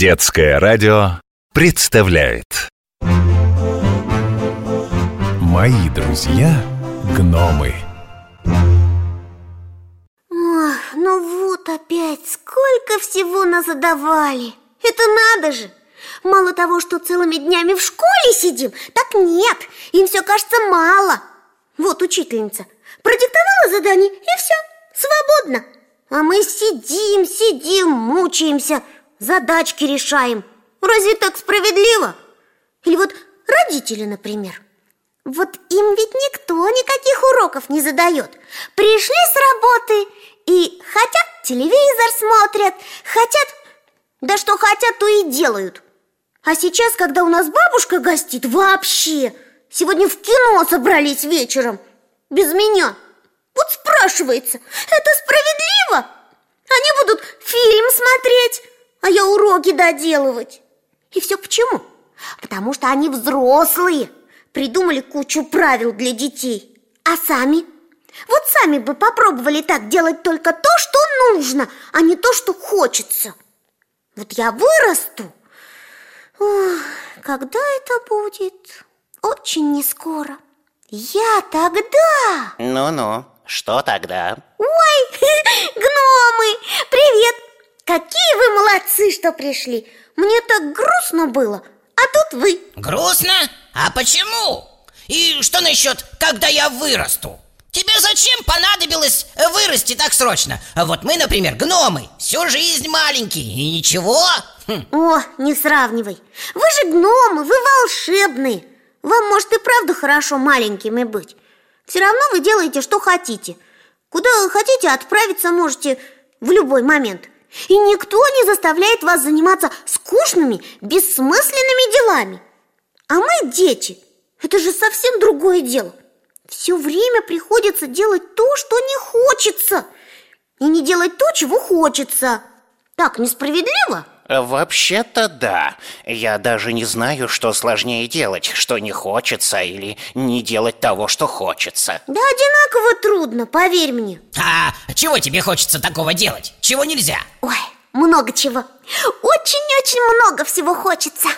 Детское радио представляет. Мои друзья гномы. Ох, ну вот опять, сколько всего назадавали. Это надо же! Мало того, что целыми днями в школе сидим, так нет, им все кажется мало. Вот учительница продиктовала задание и все, свободно. А мы сидим, сидим, мучаемся, задачки решаем. Разве так справедливо? Или вот родители, например. Вот им ведь никто никаких уроков не задает. Пришли с работы и хотят телевизор смотрят Хотят, да что хотят, то и делают. А сейчас, когда у нас бабушка гостит, вообще Сегодня в кино собрались вечером Без меня. Вот спрашивается, это справедливо? Они будут фильм смотреть, а я уроки доделывать И все почему? Потому что они взрослые Придумали кучу правил для детей А сами? Вот сами бы попробовали так делать только то, что нужно, а не то, что хочется Вот я вырасту Ох, когда это будет? Очень не скоро Я тогда Ну-ну, что тогда? Ой, гномы, привет Какие вы молодцы, что пришли. Мне так грустно было, а тут вы. Грустно? А почему? И что насчет, когда я вырасту? Тебе зачем понадобилось вырасти так срочно? А вот мы, например, гномы, всю жизнь маленькие и ничего. Хм, О, не сравнивай. Вы же гномы, вы волшебные. Вам, может, и правда хорошо маленькими быть. Все равно вы делаете, что хотите. Куда вы хотите, отправиться можете в любой момент И никто не заставляет вас заниматься скучными, бессмысленными делами. А мы, дети, это же совсем другое дело. Все время приходится делать то, что не хочется. И не делать то, чего хочется. Так несправедливо? Вообще-то да. Я даже не знаю, что сложнее делать, что не хочется или не делать того, что хочется. Да одинаково трудно, поверь мне А чего тебе хочется такого делать? Чего нельзя? Ой, много чего Очень-очень много всего хочется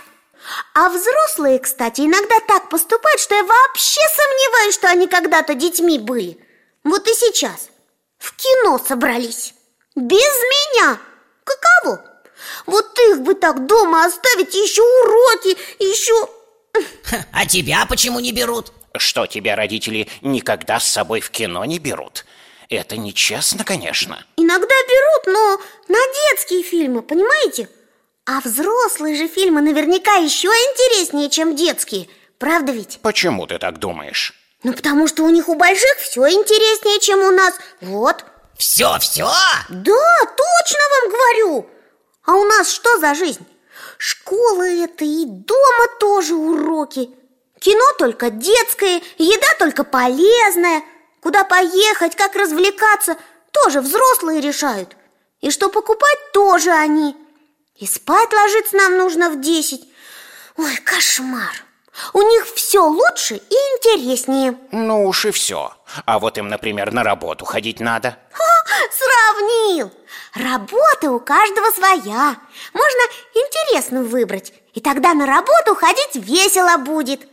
А взрослые, кстати, иногда так поступают, что я вообще сомневаюсь, что они когда-то детьми были Вот и сейчас В кино собрались Без меня Каково? Вот их бы так дома оставить, еще уроки, еще... А тебя почему не берут? Что тебя родители никогда с собой в кино не берут? Это нечестно, конечно. Иногда берут, но на детские фильмы, понимаете? А взрослые же фильмы наверняка еще интереснее, чем детские Правда ведь? Почему ты так думаешь? Ну, потому что у них у больших все интереснее, чем у нас Вот Все-все? Да, точно вам говорю А у нас что за жизнь? Школа это и дома тоже уроки Кино только детское, еда только полезная Куда поехать, как развлекаться Тоже взрослые решают И что покупать тоже они И спать ложиться нам нужно в десять Ой, кошмар У них все лучше и интереснее Ну уж и все. А вот им, например, на работу ходить надо. Сравнил! Работа у каждого своя. Можно интересную выбрать И тогда на работу ходить весело будет.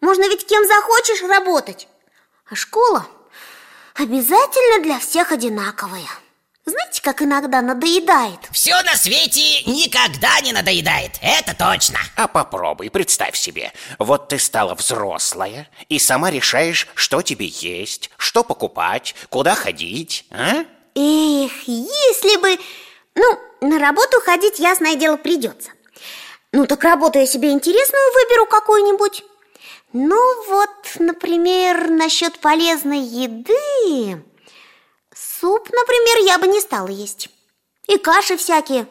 Можно ведь кем захочешь работать. А школа обязательно для всех одинаковая. Знаете, как иногда надоедает? Все на свете никогда не надоедает, это точно. А попробуй, представь себе, вот ты стала взрослая и сама решаешь, что тебе есть, что покупать, куда ходить, а? Эх, если бы... Ну, на работу ходить, ясное дело, придется. Ну, так работу я себе интересную выберу какую-нибудь. Ну, вот, например, насчет полезной еды. Суп, например, я бы не стала есть. И каши всякие.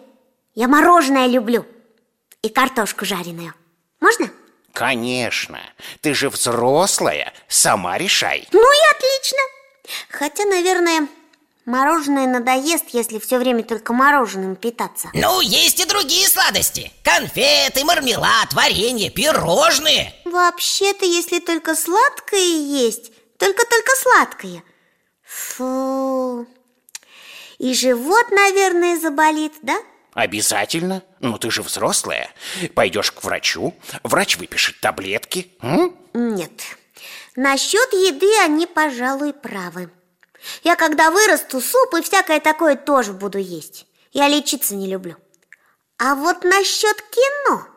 Я мороженое люблю. И картошку жареную. Можно? Конечно, ты же взрослая, сама решай. Ну и отлично. Хотя, наверное, мороженое надоест, если все время только мороженым питаться Ну, есть и другие сладости Конфеты, мармелад, варенье, пирожные Вообще-то, если только сладкое есть, только-только сладкое Фу И живот, наверное, заболит, да? Обязательно? Ну ты же взрослая. Пойдешь к врачу, врач выпишет таблетки. М? Нет, насчет еды они, пожалуй, правы Я когда вырасту, суп и всякое такое тоже буду есть. Я лечиться не люблю. А вот насчет кино.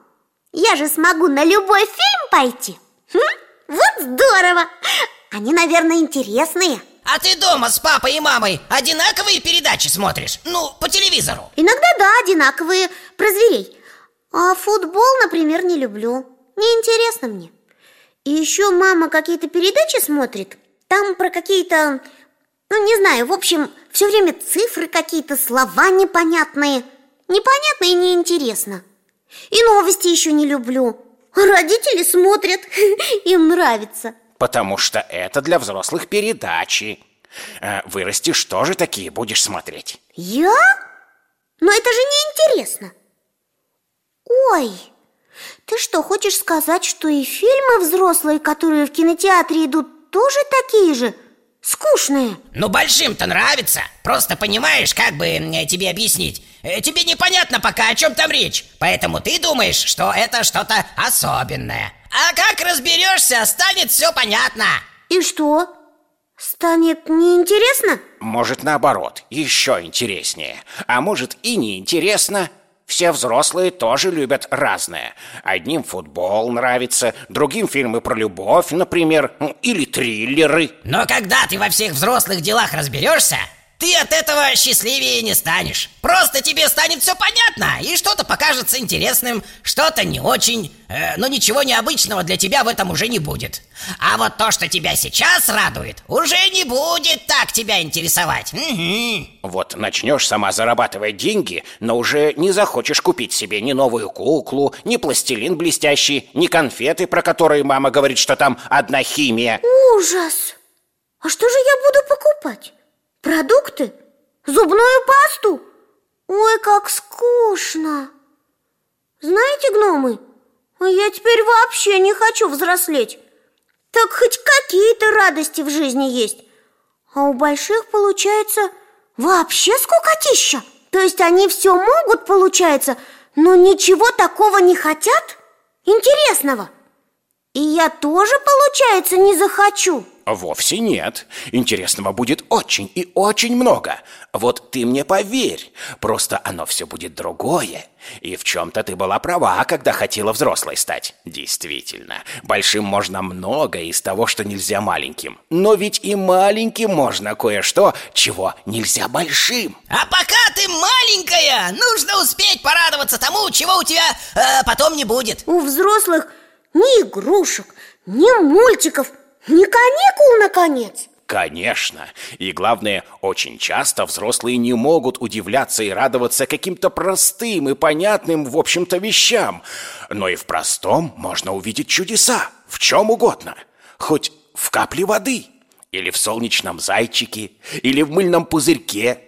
Я же смогу на любой фильм пойти. Хм? Вот здорово! Они, наверное, интересные. А ты дома с папой и мамой одинаковые передачи смотришь? Ну, по телевизору. Иногда, да, одинаковые, про зверей. А футбол, например, не люблю. Неинтересно мне. И еще мама какие-то передачи смотрит. Там про какие-то, ну, не знаю, в общем, все время цифры какие-то, слова непонятные Непонятно и неинтересно И новости еще не люблю Родители смотрят, им нравится Потому что это для взрослых передачи. Э, Вырастешь, тоже такие будешь смотреть. Я? Но это же неинтересно Ой, ты что, хочешь сказать, что и фильмы взрослые, которые в кинотеатре идут, тоже такие же? Скучные? Ну, большим-то нравится Просто понимаешь, как бы э, тебе объяснить Э, Тебе непонятно пока, о чем там речь Поэтому ты думаешь, что это что-то особенное А как разберешься, станет все понятно И что? Станет неинтересно? Может, наоборот, еще интереснее. А может и неинтересно. Все взрослые тоже любят разное. Одним футбол нравится, другим фильмы про любовь, например, ну, или триллеры. Но когда ты во всех взрослых делах разберешься Ты от этого счастливее не станешь Просто тебе станет все понятно И что-то покажется интересным, что-то не очень Э, Но ничего необычного для тебя в этом уже не будет А вот то, что тебя сейчас радует Уже не будет так тебя интересовать Мгм. Вот начнешь сама зарабатывать деньги, но уже не захочешь купить себе ни новую куклу, ни пластилин блестящий, ни конфеты, про которые мама говорит, что там одна химия. Ужас! А что же я буду покупать? Продукты? Зубную пасту? Ой, как скучно! Знаете, гномы, я теперь вообще не хочу взрослеть Так хоть какие-то радости в жизни есть А у больших получается вообще скукотища То есть они все могут, получается, но ничего такого не хотят? Интересного И я тоже, получается, не захочу Вовсе нет. Интересного будет очень и очень много. Вот ты мне поверь, просто оно все будет другое. И в чем-то ты была права, когда хотела взрослой стать. Действительно, большим можно многое из того, что нельзя маленьким. Но ведь и маленьким можно кое-что, чего нельзя большим. А пока ты маленькая, нужно успеть порадоваться тому, чего у тебя э, потом не будет У взрослых ни игрушек, ни мультиков, ни каникул, наконец Конечно. И главное, очень часто взрослые не могут удивляться и радоваться каким-то простым и понятным, в общем-то, вещам. Но и в простом можно увидеть чудеса. В чем угодно. Хоть в капле воды. Или в солнечном зайчике. Или в мыльном пузырьке.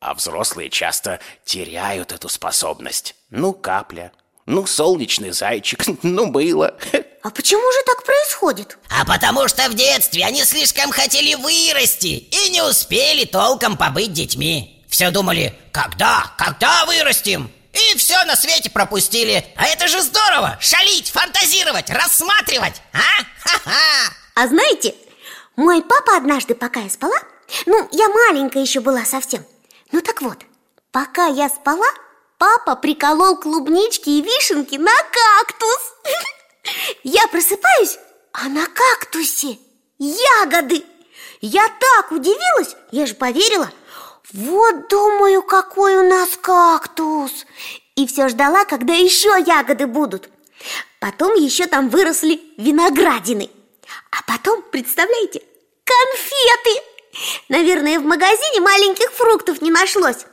А взрослые часто теряют эту способность. Ну, капля. Ну, солнечный зайчик. Ну, мыло. А почему же так происходит? А потому что в детстве они слишком хотели вырасти И не успели толком побыть детьми Все думали, когда, когда вырастем? И все на свете пропустили А это же здорово, шалить, фантазировать, рассматривать А? Ха-ха! А знаете, мой папа однажды, пока я спала Ну, я маленькая еще была совсем Ну так вот, пока я спала Папа приколол клубнички и вишенки на кактус Я просыпаюсь, а на кактусе ягоды. Я так удивилась, я же поверила. Вот думаю, какой у нас кактус. И все ждала, когда еще ягоды будут. Потом еще там выросли виноградины. А потом, представляете, конфеты. Наверное, в магазине маленьких фруктов не нашлось.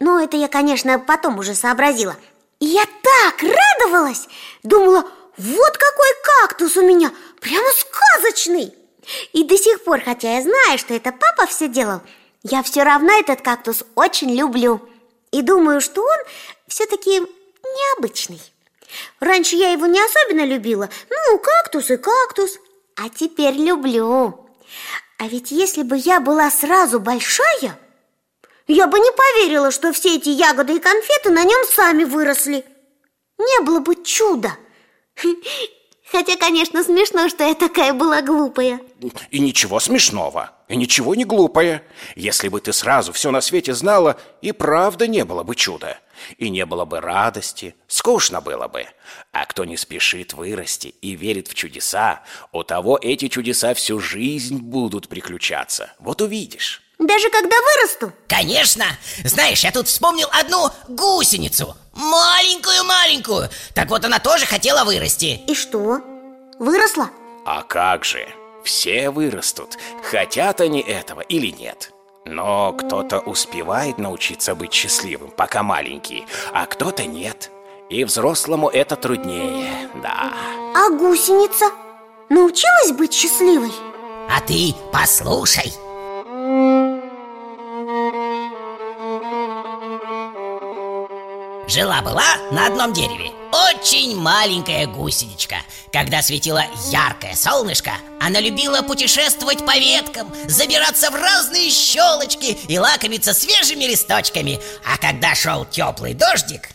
Но это я, конечно, потом уже сообразила. И я так радовалась! Думала, вот какой кактус у меня, прямо сказочный! И до сих пор, хотя я знаю, что это папа все делал Я все равно этот кактус очень люблю. И думаю, что он все-таки необычный. Раньше я его не особенно любила Ну, кактус и кактус А теперь люблю. А ведь если бы я была сразу большая Я бы не поверила, что все эти ягоды и конфеты на нем сами выросли. Не было бы чуда Хотя, конечно, смешно, что я такая была глупая. И ничего смешного, и ничего не глупое. Если бы ты сразу все на свете знала, и правда не было бы чуда. И не было бы радости, скучно было бы. А кто не спешит вырасти и верит в чудеса У того эти чудеса всю жизнь будут приключаться. Вот увидишь даже когда вырасту? Конечно! Знаешь, я тут вспомнил одну гусеницу Маленькую-маленькую Так вот она тоже хотела вырасти И что? Выросла? А как же? Все вырастут, хотят они этого или нет но кто-то успевает научиться быть счастливым, пока маленький, а кто-то нет. И взрослому это труднее, да. А гусеница научилась быть счастливой? А ты послушай. Жила-была на одном дереве очень маленькая гусеничка Когда светило яркое солнышко Она любила путешествовать по веткам Забираться в разные щелочки И лакомиться свежими листочками А когда шел теплый дождик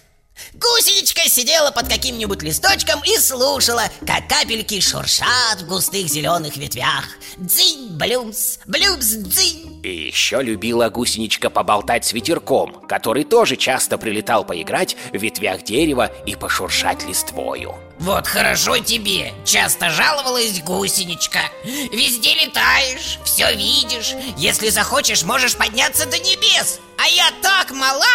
Гусеничка сидела под каким-нибудь листочком и слушала, как капельки шуршат в густых зеленых ветвях. Дзынь, блюмс, блюмс, дзынь. И еще любила гусеничка поболтать с ветерком, который тоже часто прилетал поиграть в ветвях дерева и пошуршать листвою. Вот хорошо тебе, часто жаловалась гусеничка. Везде летаешь, все видишь. Если захочешь, можешь подняться до небес. А я так мала,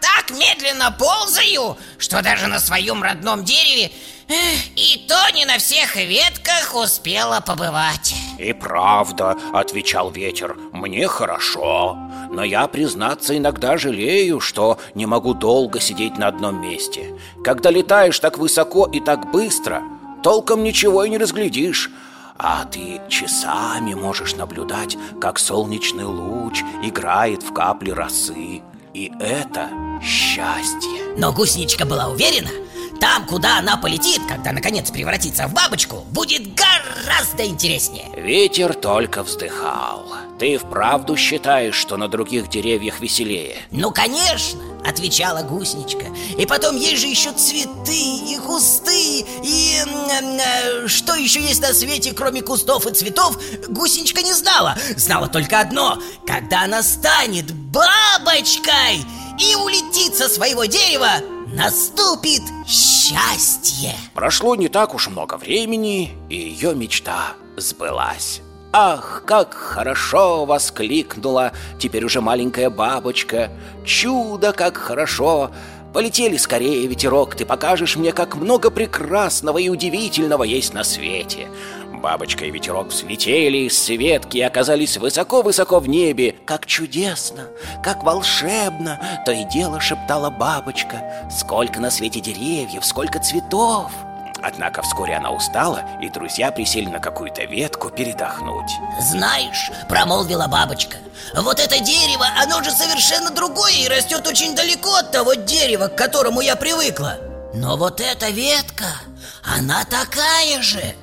так медленно ползаю Что даже на своем родном дереве и то не на всех ветках успела побывать И правда, отвечал ветер, мне хорошо Но я, признаться, иногда жалею, что не могу долго сидеть на одном месте Когда летаешь так высоко и так быстро, толком ничего и не разглядишь а ты часами можешь наблюдать, как солнечный луч играет в капли росы. И это счастье. Но гусничка была уверена, там, куда она полетит, когда наконец превратится в бабочку, будет гораздо интереснее. Ветер только вздыхал. Ты вправду считаешь, что на других деревьях веселее? Ну, конечно, отвечала гусничка. И потом есть же еще цветы и кусты И э, что еще есть на свете, кроме кустов и цветов, гусеничка не знала. Знала только одно. Когда она станет бабочкой и улетит со своего дерева наступит счастье Прошло не так уж много времени, и ее мечта сбылась. Ах, как хорошо воскликнула теперь уже маленькая бабочка. Чудо, как хорошо! Полетели скорее, ветерок, ты покажешь мне, как много прекрасного и удивительного есть на свете Бабочка и ветерок взлетели с ветки и оказались высоко-высоко в небе. Как чудесно, как волшебно, то и дело шептала бабочка. Сколько на свете деревьев, сколько цветов. Однако вскоре она устала, и друзья присели на какую-то ветку передохнуть. Знаешь, промолвила бабочка, вот это дерево, оно же совершенно другое и растет очень далеко от того дерева, к которому я привыкла. Но вот эта ветка, она такая же.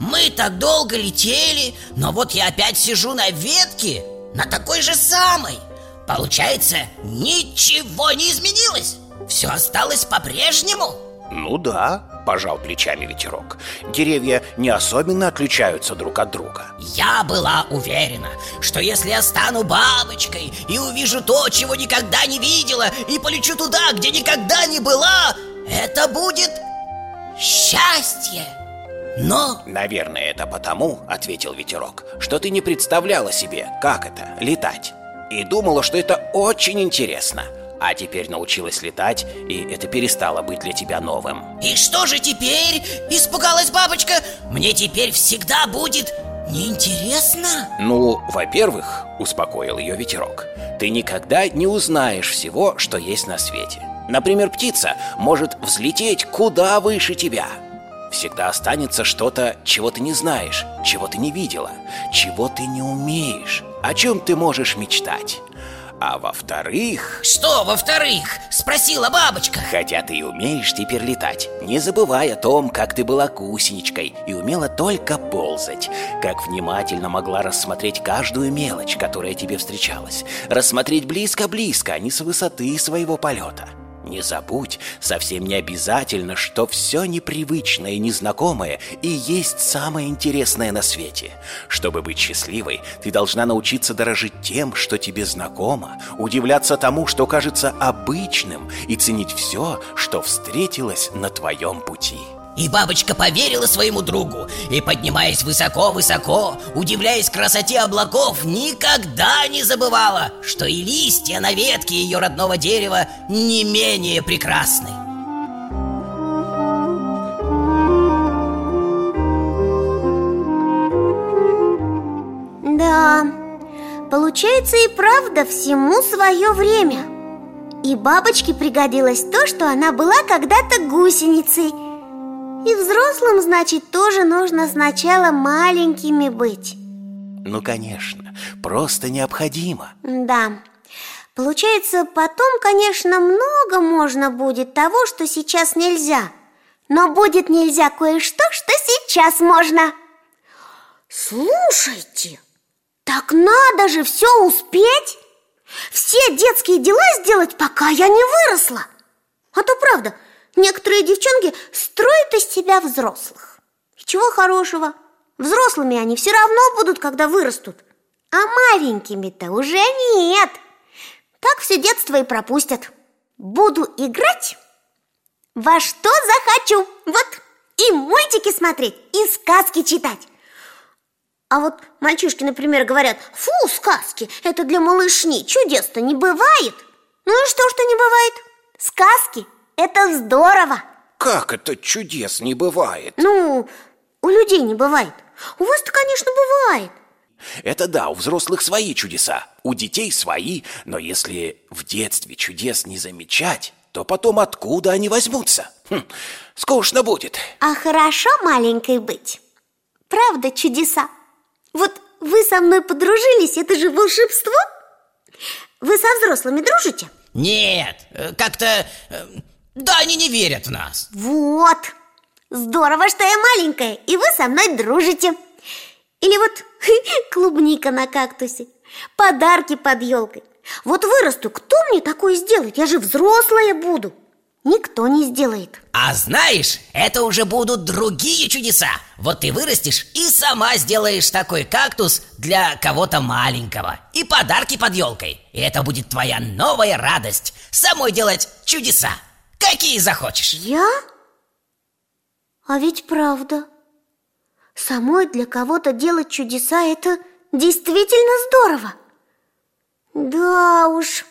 Мы так долго летели, но вот я опять сижу на ветке, на такой же самой. Получается, ничего не изменилось. Все осталось по-прежнему. Ну да, пожал плечами ветерок. Деревья не особенно отличаются друг от друга. Я была уверена, что если я стану бабочкой и увижу то, чего никогда не видела, и полечу туда, где никогда не была, это будет счастье. Но... Наверное, это потому, ответил ветерок, что ты не представляла себе, как это, летать. И думала, что это очень интересно. А теперь научилась летать, и это перестало быть для тебя новым. И что же теперь? Испугалась бабочка. Мне теперь всегда будет неинтересно? Ну, во-первых, успокоил ее ветерок, ты никогда не узнаешь всего, что есть на свете. Например, птица может взлететь куда выше тебя – Всегда останется что-то, чего ты не знаешь, чего ты не видела, чего ты не умеешь, о чем ты можешь мечтать. А во-вторых... Что во-вторых? Спросила бабочка Хотя ты и умеешь теперь летать, не забывай о том, как ты была гусеничкой и умела только ползать, как внимательно могла рассмотреть каждую мелочь, которая тебе встречалась, рассмотреть близко-близко, а не с высоты своего полета. Не забудь, совсем не обязательно, что все непривычное и незнакомое и есть самое интересное на свете. Чтобы быть счастливой, ты должна научиться дорожить тем, что тебе знакомо, удивляться тому, что кажется обычным, и ценить все, что встретилось на твоем пути. И бабочка поверила своему другу. И, поднимаясь высоко-высоко Удивляясь красоте облаков Никогда не забывала Что и листья на ветке ее родного дерева Не менее прекрасны. Да, получается и правда всему свое время. И бабочке пригодилось то, что она была когда-то гусеницей И взрослым, значит, тоже нужно сначала маленькими быть. Ну, конечно, просто необходимо. Да, получается, потом, конечно, много можно будет того, что сейчас нельзя. Но будет нельзя кое-что, что сейчас можно. Слушайте, так надо же все успеть. Все детские дела сделать, пока я не выросла. А то правда, некоторые девчонки строят из себя взрослых. И чего хорошего? Взрослыми они все равно будут, когда вырастут. А маленькими-то уже нет. Так все детство и пропустят. Буду играть? Во что захочу. Вот, и мультики смотреть, и сказки читать. А вот мальчишки, например, говорят Фу, сказки, это для малышни, чудес-то не бывает Ну и что, что не бывает? Сказки – это здорово Как это чудес не бывает? Ну, у людей не бывает У вас-то, конечно, бывает Это да, у взрослых свои чудеса, у детей свои, но если в детстве чудес не замечать, то потом откуда они возьмутся? Хм, скучно будет. А хорошо маленькой быть Правда чудеса? Вот вы со мной подружились, это же волшебство Вы со взрослыми дружите? Нет, э, как-то... Да, они не верят в нас. Вот. Здорово, что я маленькая, и вы со мной дружите. Или вот клубника на кактусе Подарки под елкой Вот вырасту, кто мне такое сделает? Я же взрослая буду. Никто не сделает. А знаешь, это уже будут другие чудеса. Вот ты вырастешь и сама сделаешь такой кактус для кого-то маленького. И подарки под елкой И это будет твоя новая радость. Самой делать чудеса Какие захочешь. Я? А ведь правда. Самой для кого-то делать чудеса – это действительно здорово. Да уж,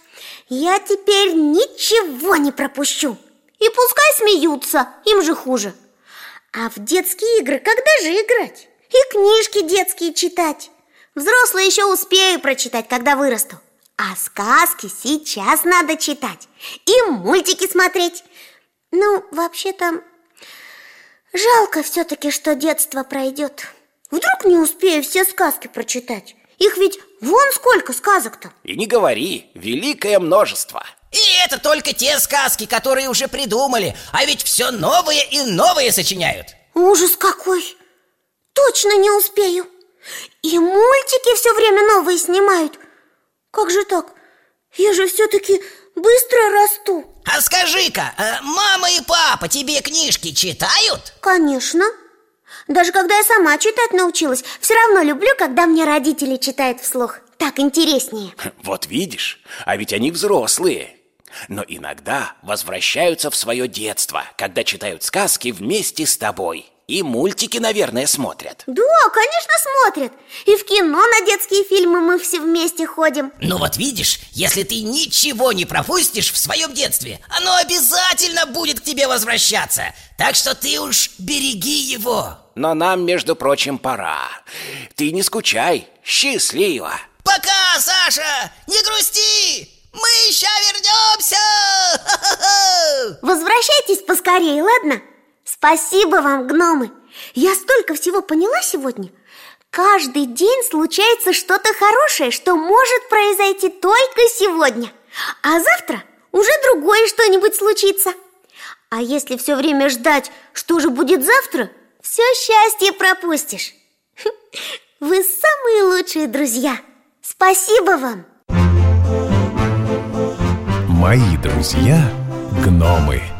я теперь ничего не пропущу. И пускай смеются, им же хуже. А в детские игры когда же играть? И книжки детские читать. Взрослые еще успею прочитать, когда вырасту А сказки сейчас надо читать И мультики смотреть. Ну, вообще-то, жалко все-таки, что детство пройдет Вдруг не успею все сказки прочитать. Их ведь вон сколько сказок-то. И не говори, великое множество. И это только те сказки, которые уже придумали А ведь все новые и новые сочиняют. Ужас какой! Точно не успею. И мультики все время новые снимают Как же так? Я же все-таки быстро расту А скажи-ка, э, мама и папа тебе книжки читают? Конечно Даже когда я сама читать научилась Все равно люблю, когда мне родители читают вслух Так интереснее Вот видишь, а ведь они взрослые. Но иногда возвращаются в свое детство, когда читают сказки вместе с тобой. И мультики, наверное, смотрят. Да, конечно, смотрят И в кино на детские фильмы мы все вместе ходим Ну вот видишь, если ты ничего не пропустишь в своем детстве Оно обязательно будет к тебе возвращаться Так что ты уж береги его Но нам, между прочим, пора. Ты не скучай. Счастливо. Пока, Саша! Не грусти! Мы еще вернемся! Возвращайтесь поскорее, ладно? Спасибо вам, гномы. Я столько всего поняла сегодня. Каждый день случается что-то хорошее, что может произойти только сегодня. А завтра уже другое что-нибудь случится. А если все время ждать, что же будет завтра, все счастье пропустишь. Вы самые лучшие друзья. Спасибо вам! Мои друзья гномы.